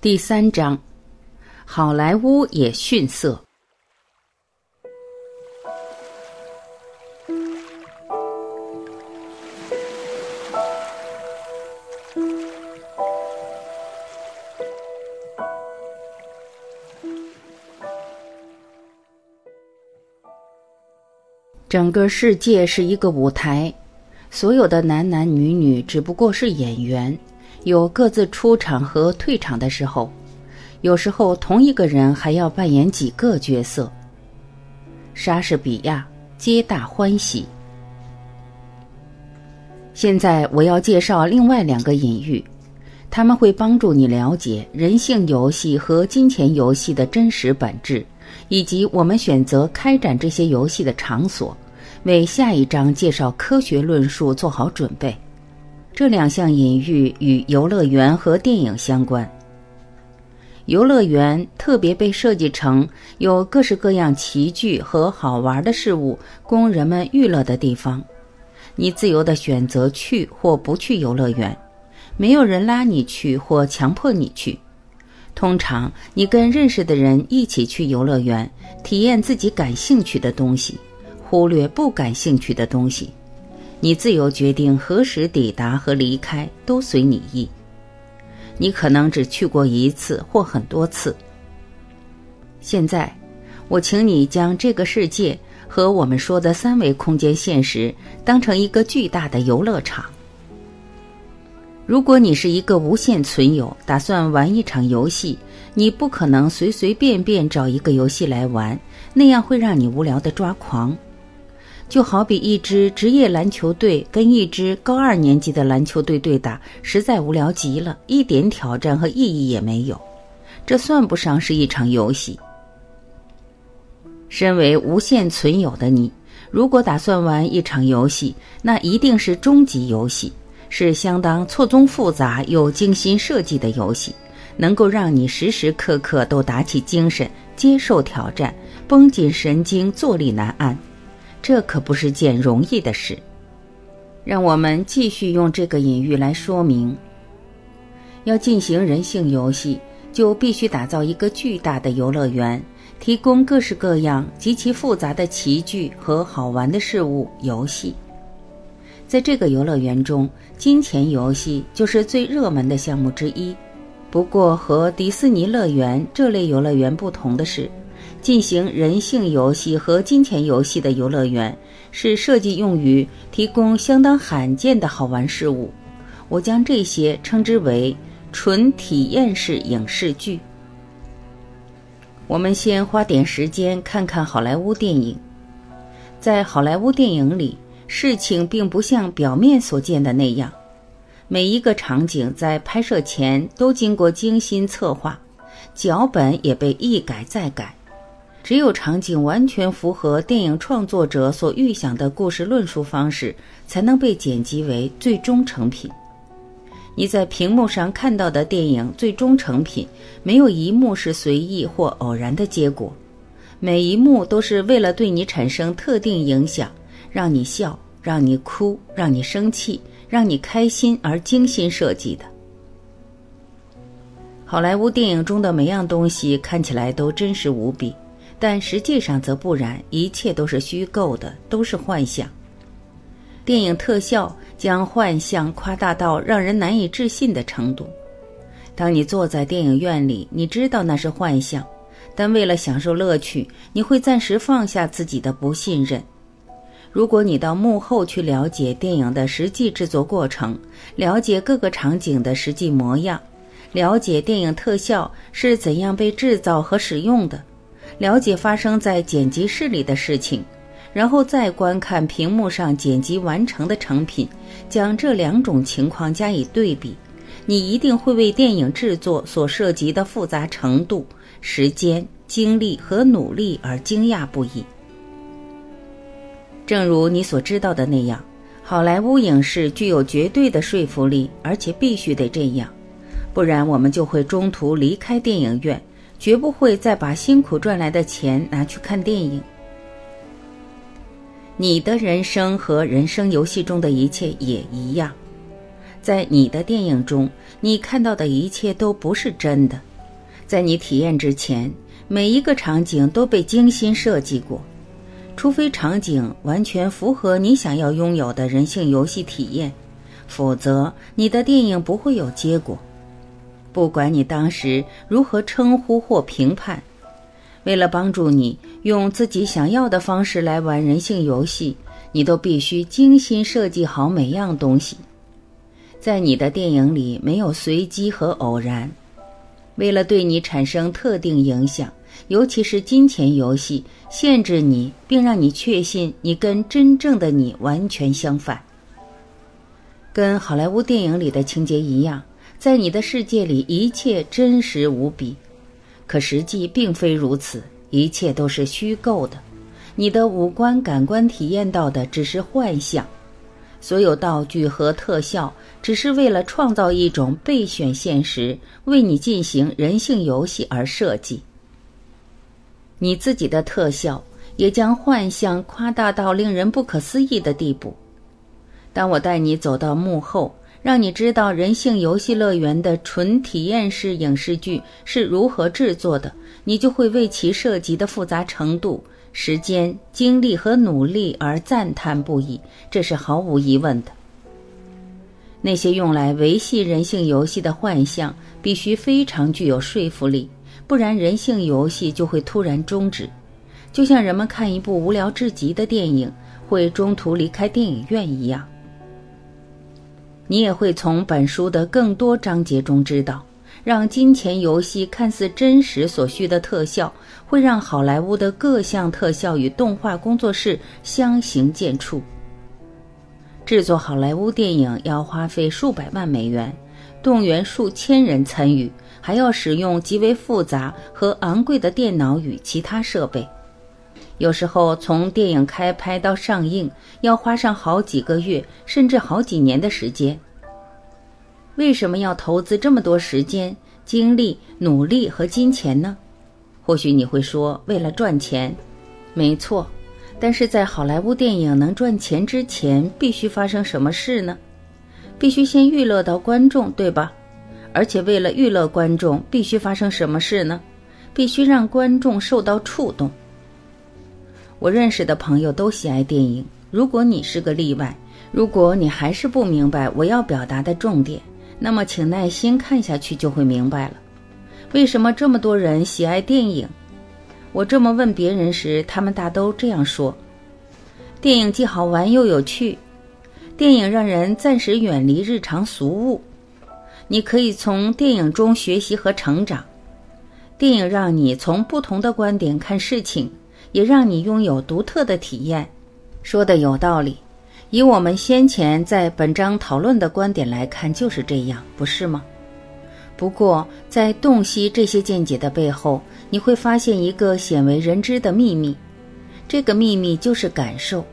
第三章，好莱坞也逊色。整个世界是一个舞台，所有的男男女女只不过是演员。有各自出场和退场的时候，有时候同一个人还要扮演几个角色。莎士比亚，皆大欢喜。现在我要介绍另外两个隐喻，他们会帮助你了解人性游戏和金钱游戏的真实本质，以及我们选择开展这些游戏的场所，为下一章介绍科学论述做好准备。这两项隐喻与游乐园和电影相关。游乐园特别被设计成有各式各样奇具和好玩的事物供人们娱乐的地方。你自由的选择去或不去游乐园，没有人拉你去或强迫你去。通常，你跟认识的人一起去游乐园，体验自己感兴趣的东西，忽略不感兴趣的东西。你自由决定何时抵达和离开，都随你意。你可能只去过一次或很多次。现在，我请你将这个世界和我们说的三维空间现实当成一个巨大的游乐场。如果你是一个无限存有，打算玩一场游戏，你不可能随随便便找一个游戏来玩，那样会让你无聊的抓狂。就好比一支职业篮球队跟一支高二年级的篮球队对打，实在无聊极了，一点挑战和意义也没有。这算不上是一场游戏。身为无限存有的你，如果打算玩一场游戏，那一定是终极游戏，是相当错综复杂又精心设计的游戏，能够让你时时刻刻都打起精神，接受挑战，绷紧神经，坐立难安。这可不是件容易的事。让我们继续用这个隐喻来说明：要进行人性游戏，就必须打造一个巨大的游乐园，提供各式各样极其复杂的奇具和好玩的事物游戏。在这个游乐园中，金钱游戏就是最热门的项目之一。不过，和迪士尼乐园这类游乐园不同的是。进行人性游戏和金钱游戏的游乐园是设计用于提供相当罕见的好玩事物。我将这些称之为纯体验式影视剧。我们先花点时间看看好莱坞电影。在好莱坞电影里，事情并不像表面所见的那样。每一个场景在拍摄前都经过精心策划，脚本也被一改再改。只有场景完全符合电影创作者所预想的故事论述方式，才能被剪辑为最终成品。你在屏幕上看到的电影最终成品，没有一幕是随意或偶然的结果，每一幕都是为了对你产生特定影响，让你笑、让你哭、让你生气、让你开心而精心设计的。好莱坞电影中的每样东西看起来都真实无比。但实际上则不然，一切都是虚构的，都是幻想。电影特效将幻象夸大到让人难以置信的程度。当你坐在电影院里，你知道那是幻象，但为了享受乐趣，你会暂时放下自己的不信任。如果你到幕后去了解电影的实际制作过程，了解各个场景的实际模样，了解电影特效是怎样被制造和使用的。了解发生在剪辑室里的事情，然后再观看屏幕上剪辑完成的成品，将这两种情况加以对比，你一定会为电影制作所涉及的复杂程度、时间、精力和努力而惊讶不已。正如你所知道的那样，好莱坞影视具有绝对的说服力，而且必须得这样，不然我们就会中途离开电影院。绝不会再把辛苦赚来的钱拿去看电影。你的人生和人生游戏中的一切也一样，在你的电影中，你看到的一切都不是真的，在你体验之前，每一个场景都被精心设计过，除非场景完全符合你想要拥有的人性游戏体验，否则你的电影不会有结果。不管你当时如何称呼或评判，为了帮助你用自己想要的方式来玩人性游戏，你都必须精心设计好每样东西。在你的电影里没有随机和偶然。为了对你产生特定影响，尤其是金钱游戏，限制你，并让你确信你跟真正的你完全相反。跟好莱坞电影里的情节一样。在你的世界里，一切真实无比，可实际并非如此，一切都是虚构的。你的五官感官体验到的只是幻象，所有道具和特效只是为了创造一种备选现实，为你进行人性游戏而设计。你自己的特效也将幻象夸大到令人不可思议的地步。当我带你走到幕后。让你知道人性游戏乐园的纯体验式影视剧是如何制作的，你就会为其涉及的复杂程度、时间、精力和努力而赞叹不已，这是毫无疑问的。那些用来维系人性游戏的幻象必须非常具有说服力，不然人性游戏就会突然终止，就像人们看一部无聊至极的电影会中途离开电影院一样。你也会从本书的更多章节中知道，让金钱游戏看似真实所需的特效，会让好莱坞的各项特效与动画工作室相形见绌。制作好莱坞电影要花费数百万美元，动员数千人参与，还要使用极为复杂和昂贵的电脑与其他设备。有时候，从电影开拍到上映，要花上好几个月，甚至好几年的时间。为什么要投资这么多时间、精力、努力和金钱呢？或许你会说，为了赚钱。没错，但是在好莱坞电影能赚钱之前，必须发生什么事呢？必须先娱乐到观众，对吧？而且为了娱乐观众，必须发生什么事呢？必须让观众受到触动。我认识的朋友都喜爱电影。如果你是个例外，如果你还是不明白我要表达的重点，那么请耐心看下去就会明白了。为什么这么多人喜爱电影？我这么问别人时，他们大都这样说：电影既好玩又有趣，电影让人暂时远离日常俗物，你可以从电影中学习和成长，电影让你从不同的观点看事情。也让你拥有独特的体验，说的有道理。以我们先前在本章讨论的观点来看，就是这样，不是吗？不过，在洞悉这些见解的背后，你会发现一个鲜为人知的秘密。这个秘密就是感受，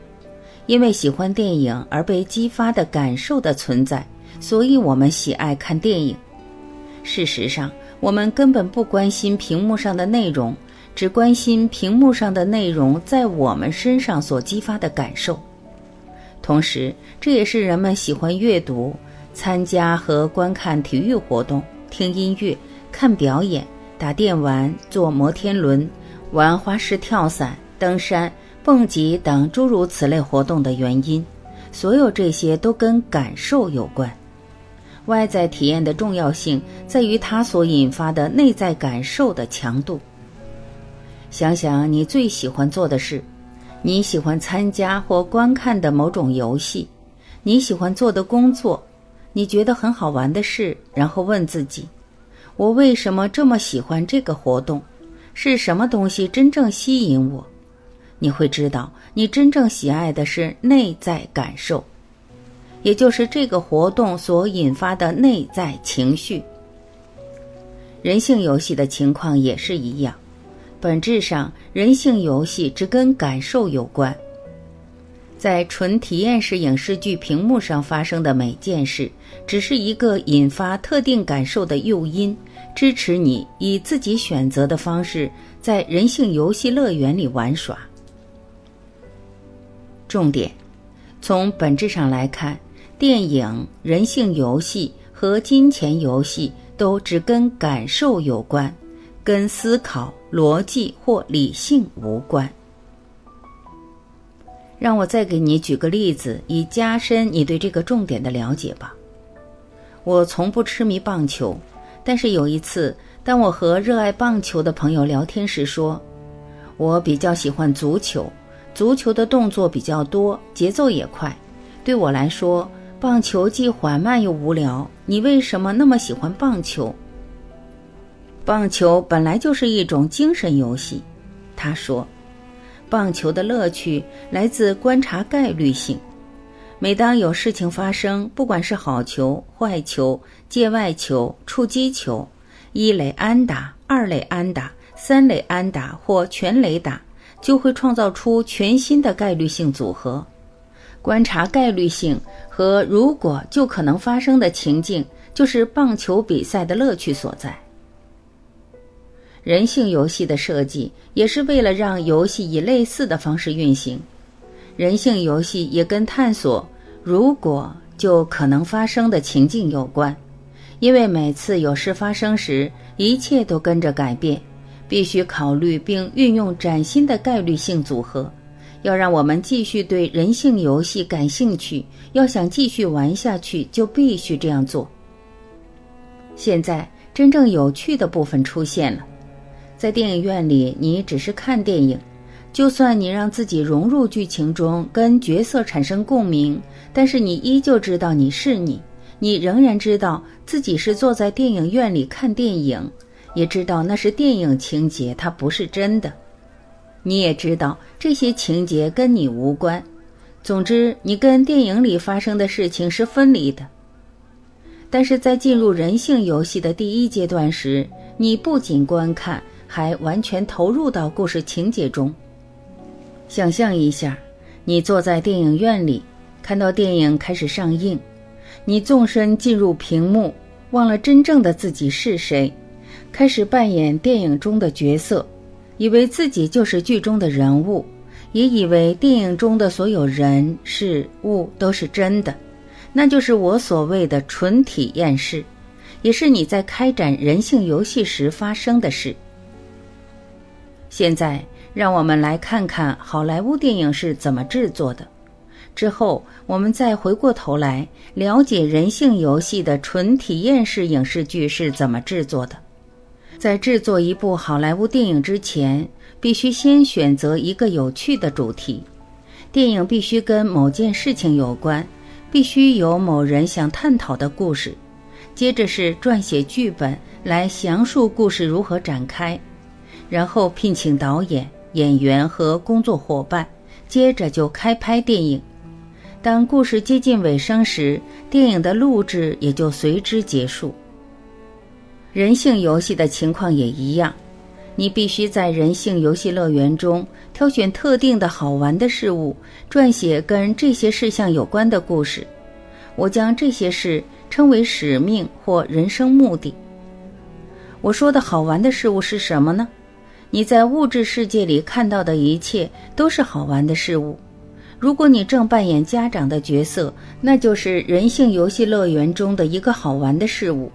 因为喜欢电影而被激发的感受的存在，所以我们喜爱看电影。事实上，我们根本不关心屏幕上的内容。只关心屏幕上的内容在我们身上所激发的感受，同时这也是人们喜欢阅读、参加和观看体育活动、听音乐、看表演、打电玩、坐摩天轮、玩花式跳伞、登山、蹦极等诸如此类活动的原因。所有这些都跟感受有关。外在体验的重要性在于它所引发的内在感受的强度。想想你最喜欢做的事，你喜欢参加或观看的某种游戏，你喜欢做的工作，你觉得很好玩的事，然后问自己：我为什么这么喜欢这个活动？是什么东西真正吸引我？你会知道，你真正喜爱的是内在感受，也就是这个活动所引发的内在情绪。人性游戏的情况也是一样。本质上，人性游戏只跟感受有关。在纯体验式影视剧屏幕上发生的每件事，只是一个引发特定感受的诱因，支持你以自己选择的方式在人性游戏乐园里玩耍。重点：从本质上来看，电影、人性游戏和金钱游戏都只跟感受有关。跟思考、逻辑或理性无关。让我再给你举个例子，以加深你对这个重点的了解吧。我从不痴迷棒球，但是有一次，当我和热爱棒球的朋友聊天时说，我比较喜欢足球，足球的动作比较多，节奏也快。对我来说，棒球既缓慢又无聊。你为什么那么喜欢棒球？棒球本来就是一种精神游戏，他说。棒球的乐趣来自观察概率性。每当有事情发生，不管是好球、坏球、界外球、触击球、一垒安打、二垒安打、三垒安打或全垒打，就会创造出全新的概率性组合。观察概率性和如果就可能发生的情境，就是棒球比赛的乐趣所在。人性游戏的设计也是为了让游戏以类似的方式运行。人性游戏也跟探索如果就可能发生的情境有关，因为每次有事发生时，一切都跟着改变，必须考虑并运用崭新的概率性组合。要让我们继续对人性游戏感兴趣，要想继续玩下去，就必须这样做。现在真正有趣的部分出现了。在电影院里，你只是看电影，就算你让自己融入剧情中，跟角色产生共鸣，但是你依旧知道你是你，你仍然知道自己是坐在电影院里看电影，也知道那是电影情节，它不是真的。你也知道这些情节跟你无关。总之，你跟电影里发生的事情是分离的。但是在进入人性游戏的第一阶段时，你不仅观看。还完全投入到故事情节中。想象一下，你坐在电影院里，看到电影开始上映，你纵身进入屏幕，忘了真正的自己是谁，开始扮演电影中的角色，以为自己就是剧中的人物，也以为电影中的所有人事物都是真的。那就是我所谓的纯体验式，也是你在开展人性游戏时发生的事。现在，让我们来看看好莱坞电影是怎么制作的。之后，我们再回过头来了解人性游戏的纯体验式影视剧是怎么制作的。在制作一部好莱坞电影之前，必须先选择一个有趣的主题。电影必须跟某件事情有关，必须有某人想探讨的故事。接着是撰写剧本来详述故事如何展开。然后聘请导演、演员和工作伙伴，接着就开拍电影。当故事接近尾声时，电影的录制也就随之结束。人性游戏的情况也一样，你必须在人性游戏乐园中挑选特定的好玩的事物，撰写跟这些事项有关的故事。我将这些事称为使命或人生目的。我说的好玩的事物是什么呢？你在物质世界里看到的一切都是好玩的事物。如果你正扮演家长的角色，那就是人性游戏乐园中的一个好玩的事物。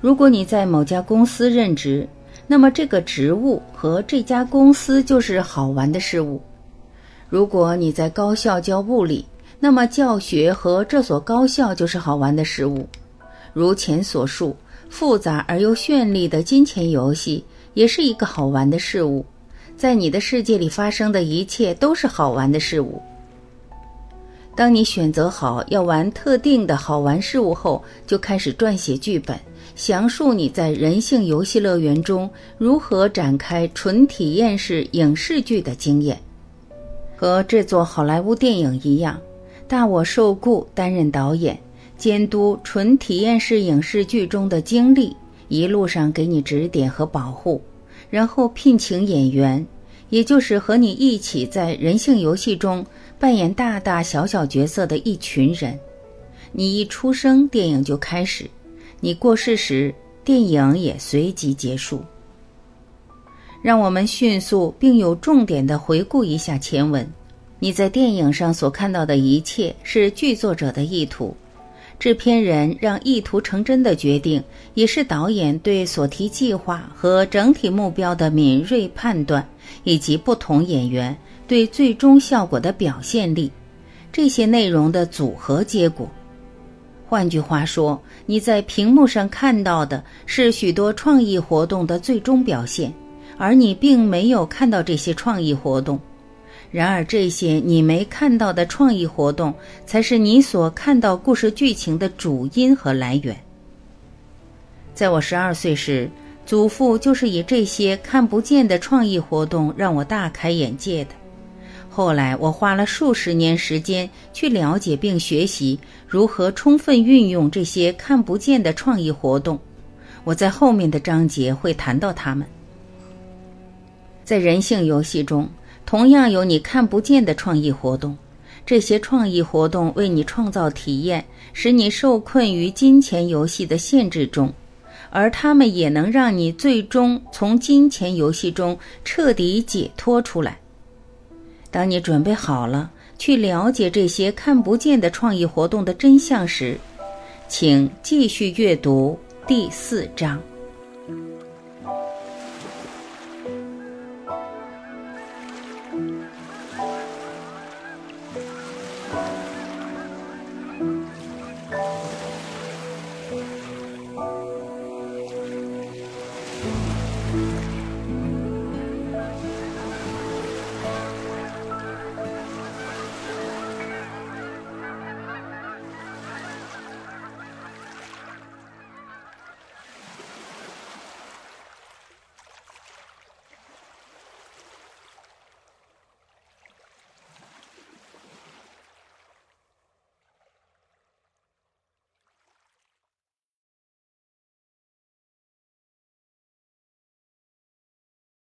如果你在某家公司任职，那么这个职务和这家公司就是好玩的事物。如果你在高校教物理，那么教学和这所高校就是好玩的事物。如前所述，复杂而又绚丽的金钱游戏。也是一个好玩的事物，在你的世界里发生的一切都是好玩的事物。当你选择好要玩特定的好玩事物后，就开始撰写剧本，详述你在人性游戏乐园中如何展开纯体验式影视剧的经验。和制作好莱坞电影一样，大我受雇担任导演，监督纯体验式影视剧中的经历。一路上给你指点和保护，然后聘请演员，也就是和你一起在人性游戏中扮演大大小小角色的一群人。你一出生，电影就开始；你过世时，电影也随即结束。让我们迅速并有重点的回顾一下前文。你在电影上所看到的一切是剧作者的意图。制片人让意图成真的决定，也是导演对所提计划和整体目标的敏锐判断，以及不同演员对最终效果的表现力，这些内容的组合结果。换句话说，你在屏幕上看到的是许多创意活动的最终表现，而你并没有看到这些创意活动。然而，这些你没看到的创意活动，才是你所看到故事剧情的主因和来源。在我十二岁时，祖父就是以这些看不见的创意活动让我大开眼界的。后来，我花了数十年时间去了解并学习如何充分运用这些看不见的创意活动。我在后面的章节会谈到他们。在人性游戏中。同样有你看不见的创意活动，这些创意活动为你创造体验，使你受困于金钱游戏的限制中，而他们也能让你最终从金钱游戏中彻底解脱出来。当你准备好了去了解这些看不见的创意活动的真相时，请继续阅读第四章。